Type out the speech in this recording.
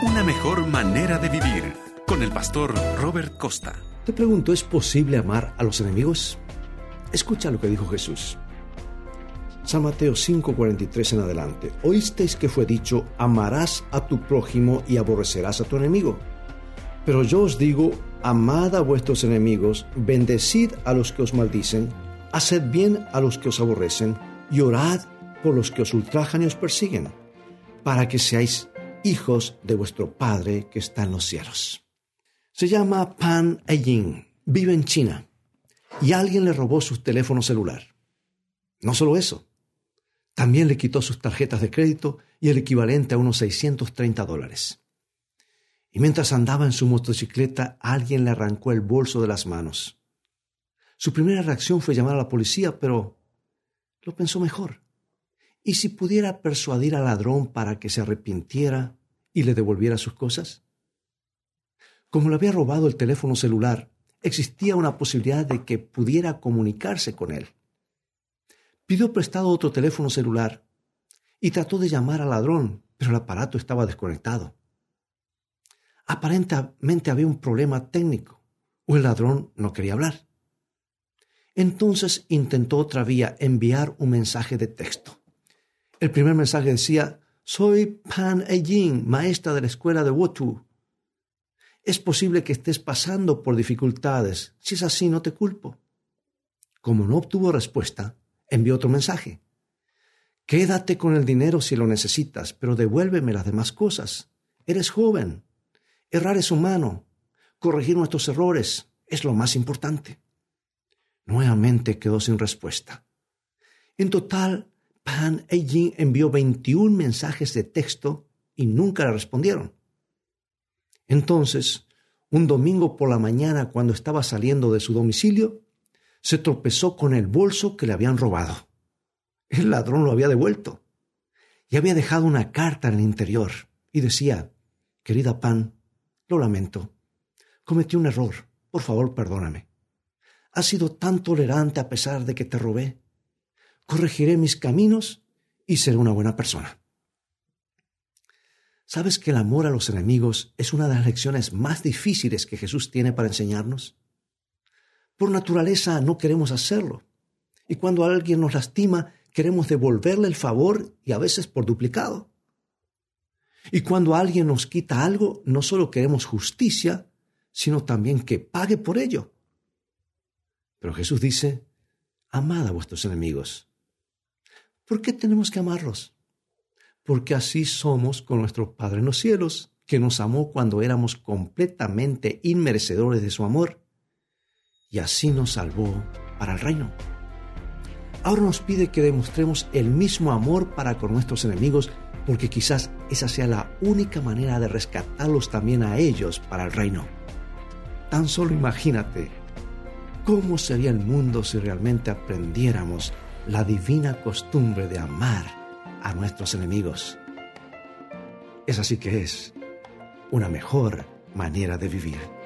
Una mejor manera de vivir con el pastor Robert Costa. Te pregunto, ¿es posible amar a los enemigos? Escucha lo que dijo Jesús. San Mateo 5:43 en adelante. Oísteis que fue dicho, amarás a tu prójimo y aborrecerás a tu enemigo. Pero yo os digo, amad a vuestros enemigos, bendecid a los que os maldicen, haced bien a los que os aborrecen, y orad por los que os ultrajan y os persiguen, para que seáis hijos de vuestro Padre que está en los cielos. Se llama Pan Eijing, vive en China, y alguien le robó su teléfono celular. No solo eso, también le quitó sus tarjetas de crédito y el equivalente a unos 630 dólares. Y mientras andaba en su motocicleta, alguien le arrancó el bolso de las manos. Su primera reacción fue llamar a la policía, pero lo pensó mejor. ¿Y si pudiera persuadir al ladrón para que se arrepintiera y le devolviera sus cosas? Como le había robado el teléfono celular, existía una posibilidad de que pudiera comunicarse con él. Pidió prestado otro teléfono celular y trató de llamar al ladrón, pero el aparato estaba desconectado. Aparentemente había un problema técnico o el ladrón no quería hablar. Entonces intentó otra vía enviar un mensaje de texto. El primer mensaje decía, soy Pan Eijing, maestra de la escuela de Wotu. Es posible que estés pasando por dificultades. Si es así, no te culpo. Como no obtuvo respuesta, envió otro mensaje. Quédate con el dinero si lo necesitas, pero devuélveme las demás cosas. Eres joven. Errar es humano. Corregir nuestros errores es lo más importante. Nuevamente quedó sin respuesta. En total, Pan Eijing envió 21 mensajes de texto y nunca le respondieron. Entonces, un domingo por la mañana, cuando estaba saliendo de su domicilio, se tropezó con el bolso que le habían robado. El ladrón lo había devuelto y había dejado una carta en el interior y decía, Querida Pan, lo lamento. Cometí un error. Por favor, perdóname. Has sido tan tolerante a pesar de que te robé. Corregiré mis caminos y seré una buena persona. ¿Sabes que el amor a los enemigos es una de las lecciones más difíciles que Jesús tiene para enseñarnos? Por naturaleza no queremos hacerlo. Y cuando alguien nos lastima, queremos devolverle el favor y a veces por duplicado. Y cuando alguien nos quita algo, no solo queremos justicia, sino también que pague por ello. Pero Jesús dice, amad a vuestros enemigos. ¿Por qué tenemos que amarlos? Porque así somos con nuestro Padre en los cielos, que nos amó cuando éramos completamente inmerecedores de su amor y así nos salvó para el reino. Ahora nos pide que demostremos el mismo amor para con nuestros enemigos, porque quizás esa sea la única manera de rescatarlos también a ellos para el reino. Tan solo imagínate cómo sería el mundo si realmente aprendiéramos la divina costumbre de amar a nuestros enemigos. Es así que es una mejor manera de vivir.